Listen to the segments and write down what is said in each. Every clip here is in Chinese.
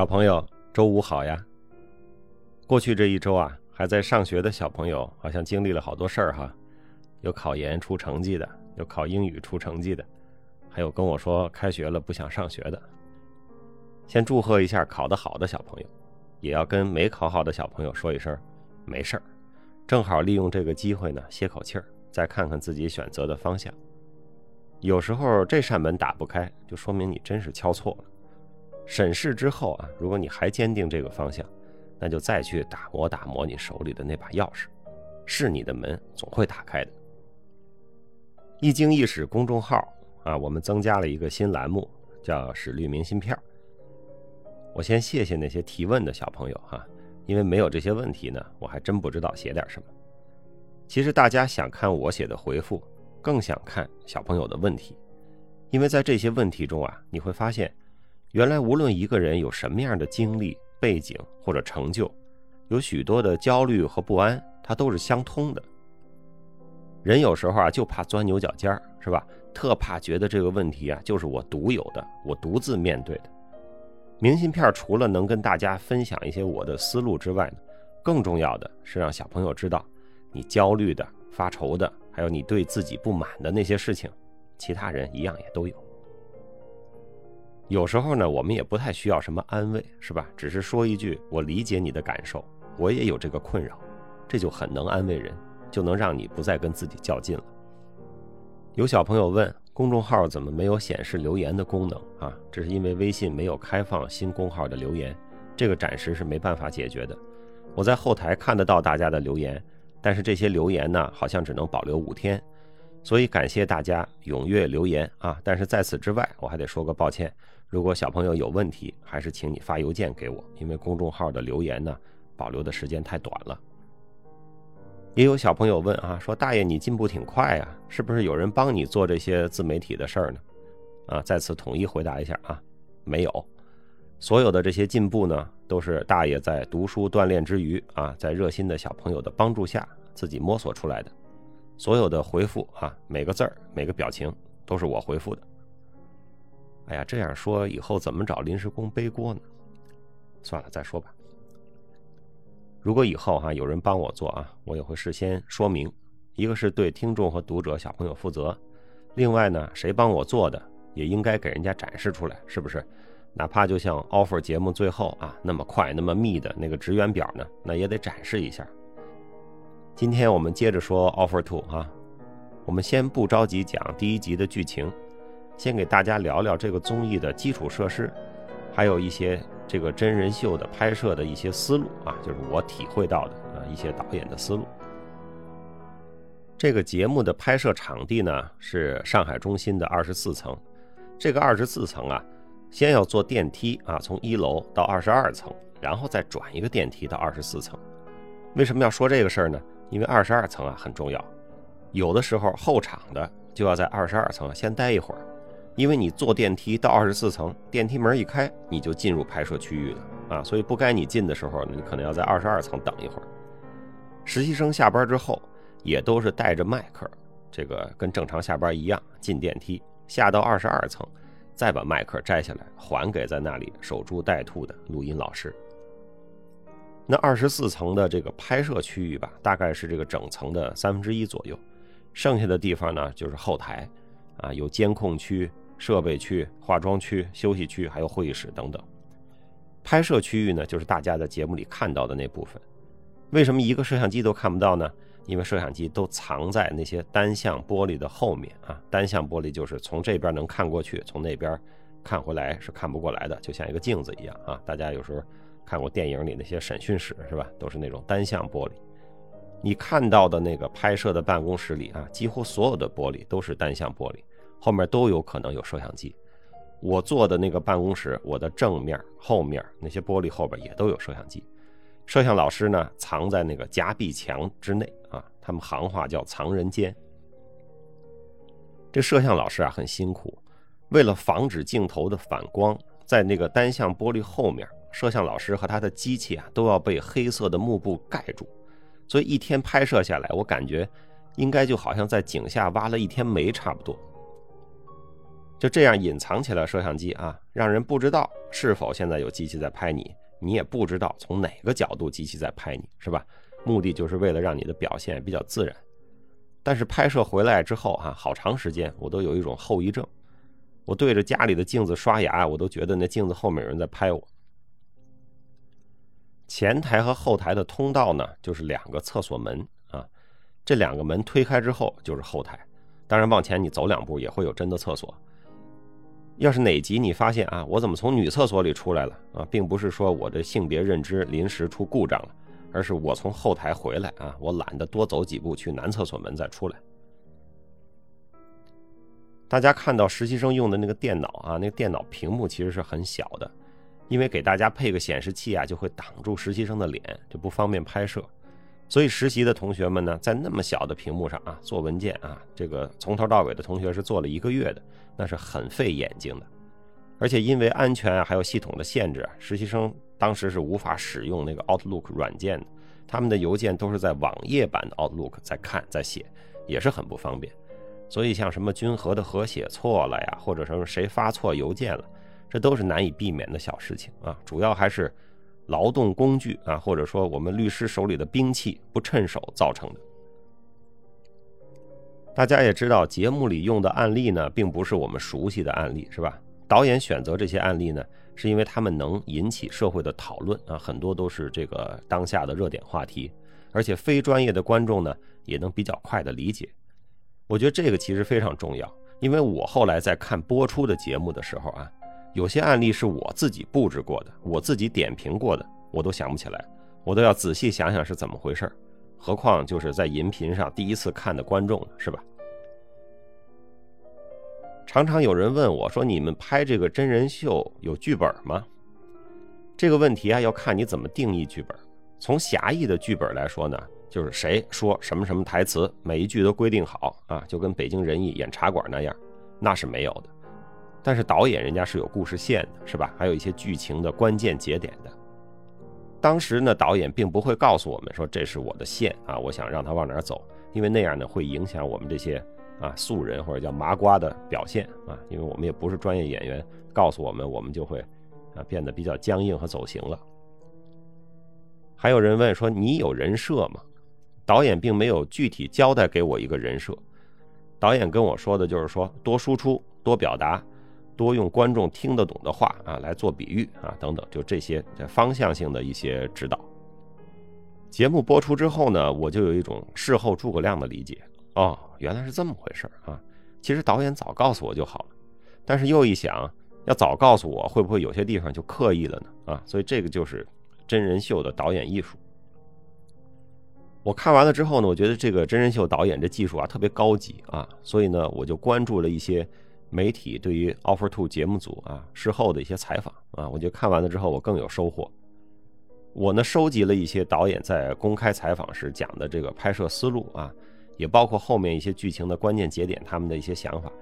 小朋友，周五好呀！过去这一周啊，还在上学的小朋友好像经历了好多事儿哈，有考研出成绩的，有考英语出成绩的，还有跟我说开学了不想上学的。先祝贺一下考得好的小朋友，也要跟没考好的小朋友说一声没事儿，正好利用这个机会呢歇口气儿，再看看自己选择的方向。有时候这扇门打不开，就说明你真是敲错了。审视之后啊，如果你还坚定这个方向，那就再去打磨打磨你手里的那把钥匙，是你的门总会打开的。一经一史公众号啊，我们增加了一个新栏目，叫“史律明信片”。我先谢谢那些提问的小朋友哈，因为没有这些问题呢，我还真不知道写点什么。其实大家想看我写的回复，更想看小朋友的问题，因为在这些问题中啊，你会发现。原来，无论一个人有什么样的经历、背景或者成就，有许多的焦虑和不安，它都是相通的。人有时候啊，就怕钻牛角尖儿，是吧？特怕觉得这个问题啊，就是我独有的，我独自面对的。明信片除了能跟大家分享一些我的思路之外呢，更重要的是让小朋友知道，你焦虑的、发愁的，还有你对自己不满的那些事情，其他人一样也都有。有时候呢，我们也不太需要什么安慰，是吧？只是说一句“我理解你的感受，我也有这个困扰”，这就很能安慰人，就能让你不再跟自己较劲了。有小朋友问，公众号怎么没有显示留言的功能啊？这是因为微信没有开放新公号的留言，这个暂时是没办法解决的。我在后台看得到大家的留言，但是这些留言呢，好像只能保留五天，所以感谢大家踊跃留言啊！但是在此之外，我还得说个抱歉。如果小朋友有问题，还是请你发邮件给我，因为公众号的留言呢，保留的时间太短了。也有小朋友问啊，说大爷你进步挺快呀，是不是有人帮你做这些自媒体的事儿呢？啊，在此统一回答一下啊，没有，所有的这些进步呢，都是大爷在读书锻炼之余啊，在热心的小朋友的帮助下自己摸索出来的。所有的回复啊，每个字儿、每个表情都是我回复的。哎呀，这样说以后怎么找临时工背锅呢？算了，再说吧。如果以后哈有人帮我做啊，我也会事先说明，一个是对听众和读者小朋友负责，另外呢，谁帮我做的也应该给人家展示出来，是不是？哪怕就像 offer 节目最后啊那么快那么密的那个职员表呢，那也得展示一下。今天我们接着说 offer two 啊，我们先不着急讲第一集的剧情。先给大家聊聊这个综艺的基础设施，还有一些这个真人秀的拍摄的一些思路啊，就是我体会到的啊一些导演的思路。这个节目的拍摄场地呢是上海中心的二十四层，这个二十四层啊，先要坐电梯啊，从一楼到二十二层，然后再转一个电梯到二十四层。为什么要说这个事儿呢？因为二十二层啊很重要，有的时候候场的就要在二十二层先待一会儿。因为你坐电梯到二十四层，电梯门一开，你就进入拍摄区域了啊，所以不该你进的时候，你可能要在二十二层等一会儿。实习生下班之后，也都是带着麦克，这个跟正常下班一样，进电梯下到二十二层，再把麦克摘下来还给在那里守株待兔的录音老师。那二十四层的这个拍摄区域吧，大概是这个整层的三分之一左右，剩下的地方呢就是后台，啊，有监控区。设备区、化妆区、休息区，还有会议室等等。拍摄区域呢，就是大家在节目里看到的那部分。为什么一个摄像机都看不到呢？因为摄像机都藏在那些单向玻璃的后面啊。单向玻璃就是从这边能看过去，从那边看回来是看不过来的，就像一个镜子一样啊。大家有时候看过电影里那些审讯室是吧？都是那种单向玻璃。你看到的那个拍摄的办公室里啊，几乎所有的玻璃都是单向玻璃。后面都有可能有摄像机。我坐的那个办公室，我的正面、后面那些玻璃后边也都有摄像机。摄像老师呢，藏在那个夹壁墙之内啊，他们行话叫藏人间。这摄像老师啊很辛苦，为了防止镜头的反光，在那个单向玻璃后面，摄像老师和他的机器啊都要被黑色的幕布盖住，所以一天拍摄下来，我感觉应该就好像在井下挖了一天煤差不多。就这样隐藏起了摄像机啊，让人不知道是否现在有机器在拍你，你也不知道从哪个角度机器在拍你，是吧？目的就是为了让你的表现比较自然。但是拍摄回来之后哈，好长时间我都有一种后遗症，我对着家里的镜子刷牙，我都觉得那镜子后面有人在拍我。前台和后台的通道呢，就是两个厕所门啊，这两个门推开之后就是后台。当然，往前你走两步也会有真的厕所。要是哪集你发现啊，我怎么从女厕所里出来了啊，并不是说我的性别认知临时出故障了，而是我从后台回来啊，我懒得多走几步去男厕所门再出来。大家看到实习生用的那个电脑啊，那个电脑屏幕其实是很小的。因为给大家配个显示器啊，就会挡住实习生的脸，就不方便拍摄。所以实习的同学们呢，在那么小的屏幕上啊做文件啊，这个从头到尾的同学是做了一个月的，那是很费眼睛的。而且因为安全啊，还有系统的限制，实习生当时是无法使用那个 Outlook 软件的，他们的邮件都是在网页版的 Outlook 在看在写，也是很不方便。所以像什么君和的和写错了呀，或者什么谁发错邮件了。这都是难以避免的小事情啊，主要还是劳动工具啊，或者说我们律师手里的兵器不趁手造成的。大家也知道，节目里用的案例呢，并不是我们熟悉的案例，是吧？导演选择这些案例呢，是因为他们能引起社会的讨论啊，很多都是这个当下的热点话题，而且非专业的观众呢，也能比较快的理解。我觉得这个其实非常重要，因为我后来在看播出的节目的时候啊。有些案例是我自己布置过的，我自己点评过的，我都想不起来，我都要仔细想想是怎么回事何况就是在音频上第一次看的观众，是吧？常常有人问我说：“你们拍这个真人秀有剧本吗？”这个问题啊，要看你怎么定义剧本。从狭义的剧本来说呢，就是谁说什么什么台词，每一句都规定好啊，就跟北京人艺演茶馆那样，那是没有的。但是导演人家是有故事线的，是吧？还有一些剧情的关键节点的。当时呢，导演并不会告诉我们说这是我的线啊，我想让他往哪走，因为那样呢会影响我们这些啊素人或者叫麻瓜的表现啊，因为我们也不是专业演员，告诉我们我们就会啊变得比较僵硬和走形了。还有人问说你有人设吗？导演并没有具体交代给我一个人设，导演跟我说的就是说多输出，多表达。多用观众听得懂的话啊来做比喻啊等等，就这些方向性的一些指导。节目播出之后呢，我就有一种事后诸葛亮的理解哦，原来是这么回事啊！其实导演早告诉我就好了，但是又一想，要早告诉我，会不会有些地方就刻意了呢？啊，所以这个就是真人秀的导演艺术。我看完了之后呢，我觉得这个真人秀导演这技术啊特别高级啊，所以呢，我就关注了一些。媒体对于 Offer Two 节目组啊事后的一些采访啊，我觉得看完了之后我更有收获。我呢收集了一些导演在公开采访时讲的这个拍摄思路啊，也包括后面一些剧情的关键节点他们的一些想法。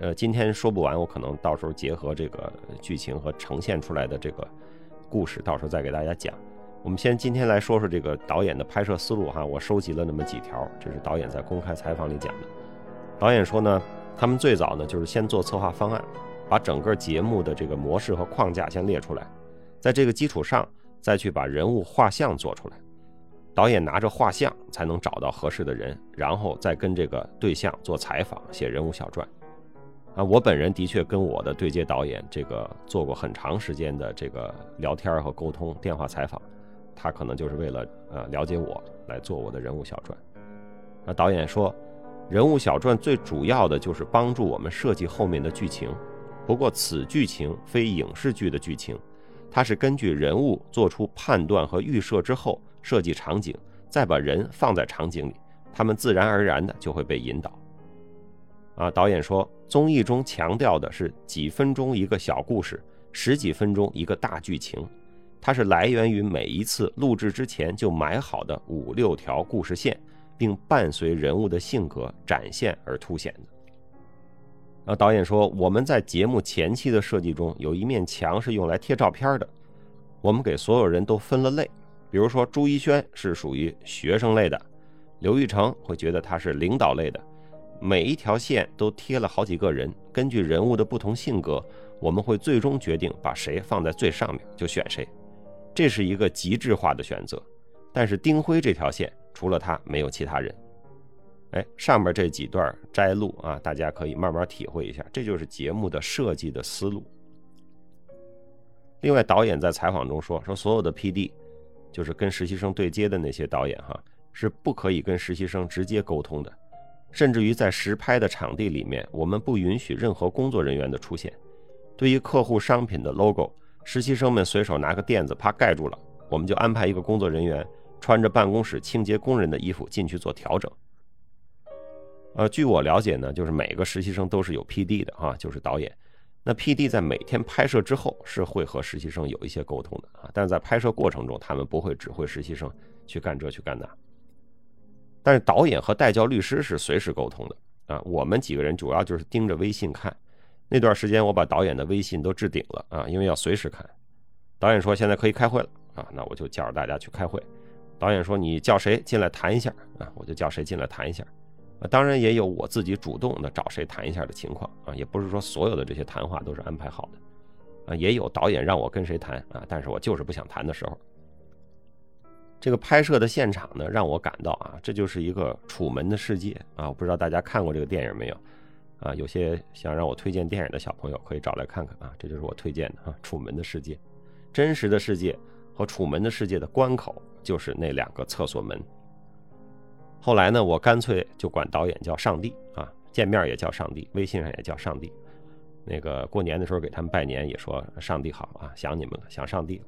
呃，今天说不完，我可能到时候结合这个剧情和呈现出来的这个故事，到时候再给大家讲。我们先今天来说说这个导演的拍摄思路哈，我收集了那么几条，这是导演在公开采访里讲的。导演说呢。他们最早呢，就是先做策划方案，把整个节目的这个模式和框架先列出来，在这个基础上，再去把人物画像做出来。导演拿着画像才能找到合适的人，然后再跟这个对象做采访，写人物小传。啊，我本人的确跟我的对接导演这个做过很长时间的这个聊天和沟通，电话采访，他可能就是为了呃了解我来做我的人物小传。那导演说。人物小传最主要的就是帮助我们设计后面的剧情，不过此剧情非影视剧的剧情，它是根据人物做出判断和预设之后设计场景，再把人放在场景里，他们自然而然的就会被引导。啊，导演说，综艺中强调的是几分钟一个小故事，十几分钟一个大剧情，它是来源于每一次录制之前就买好的五六条故事线。并伴随人物的性格展现而凸显的。啊，导演说，我们在节目前期的设计中有一面墙是用来贴照片的，我们给所有人都分了类，比如说朱一轩是属于学生类的，刘玉成会觉得他是领导类的，每一条线都贴了好几个人，根据人物的不同性格，我们会最终决定把谁放在最上面，就选谁。这是一个极致化的选择。但是丁辉这条线除了他没有其他人。哎，上面这几段摘录啊，大家可以慢慢体会一下，这就是节目的设计的思路。另外，导演在采访中说，说所有的 P.D. 就是跟实习生对接的那些导演哈，是不可以跟实习生直接沟通的，甚至于在实拍的场地里面，我们不允许任何工作人员的出现。对于客户商品的 logo，实习生们随手拿个垫子啪盖住了，我们就安排一个工作人员穿着办公室清洁工人的衣服进去做调整。呃，据我了解呢，就是每个实习生都是有 P.D. 的啊，就是导演。那 P.D. 在每天拍摄之后是会和实习生有一些沟通的啊，但是在拍摄过程中，他们不会指挥实习生去干这去干那。但是导演和代教律师是随时沟通的啊。我们几个人主要就是盯着微信看。那段时间我把导演的微信都置顶了啊，因为要随时看。导演说现在可以开会了啊，那我就叫着大家去开会。导演说你叫谁进来谈一下啊，我就叫谁进来谈一下。啊当然也有我自己主动的找谁谈一下的情况啊，也不是说所有的这些谈话都是安排好的，啊，也有导演让我跟谁谈啊，但是我就是不想谈的时候。这个拍摄的现场呢，让我感到啊，这就是一个楚门的世界啊，我不知道大家看过这个电影没有啊？有些想让我推荐电影的小朋友可以找来看看啊，这就是我推荐的啊，楚门的世界，真实的世界和楚门的世界的关口就是那两个厕所门。后来呢，我干脆就管导演叫上帝啊，见面也叫上帝，微信上也叫上帝。那个过年的时候给他们拜年也说上帝好啊，想你们了，想上帝了。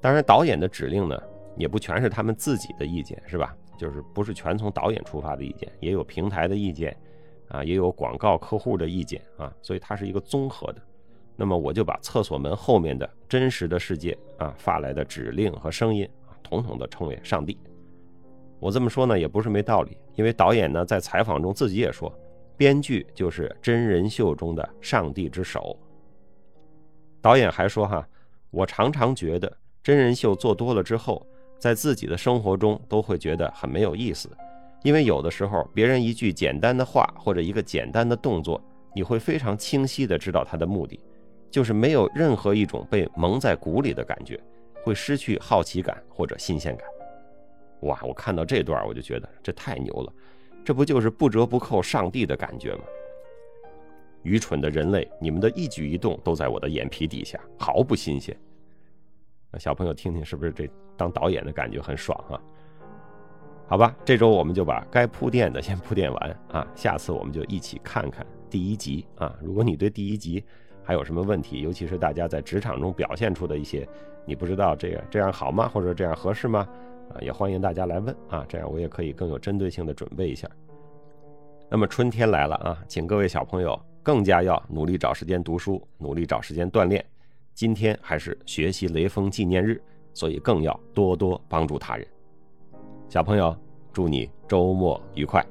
当然，导演的指令呢，也不全是他们自己的意见，是吧？就是不是全从导演出发的意见，也有平台的意见，啊，也有广告客户的意见啊，所以它是一个综合的。那么我就把厕所门后面的真实的世界啊发来的指令和声音啊，统统的称为上帝。我这么说呢，也不是没道理，因为导演呢在采访中自己也说，编剧就是真人秀中的上帝之手。导演还说哈，我常常觉得真人秀做多了之后，在自己的生活中都会觉得很没有意思，因为有的时候别人一句简单的话或者一个简单的动作，你会非常清晰的知道他的目的，就是没有任何一种被蒙在鼓里的感觉，会失去好奇感或者新鲜感。哇！我看到这段，我就觉得这太牛了，这不就是不折不扣上帝的感觉吗？愚蠢的人类，你们的一举一动都在我的眼皮底下，毫不新鲜。那小朋友听听，是不是这当导演的感觉很爽啊？好吧，这周我们就把该铺垫的先铺垫完啊，下次我们就一起看看第一集啊。如果你对第一集还有什么问题，尤其是大家在职场中表现出的一些，你不知道这个这样好吗，或者这样合适吗？啊，也欢迎大家来问啊，这样我也可以更有针对性的准备一下。那么春天来了啊，请各位小朋友更加要努力找时间读书，努力找时间锻炼。今天还是学习雷锋纪念日，所以更要多多帮助他人。小朋友，祝你周末愉快。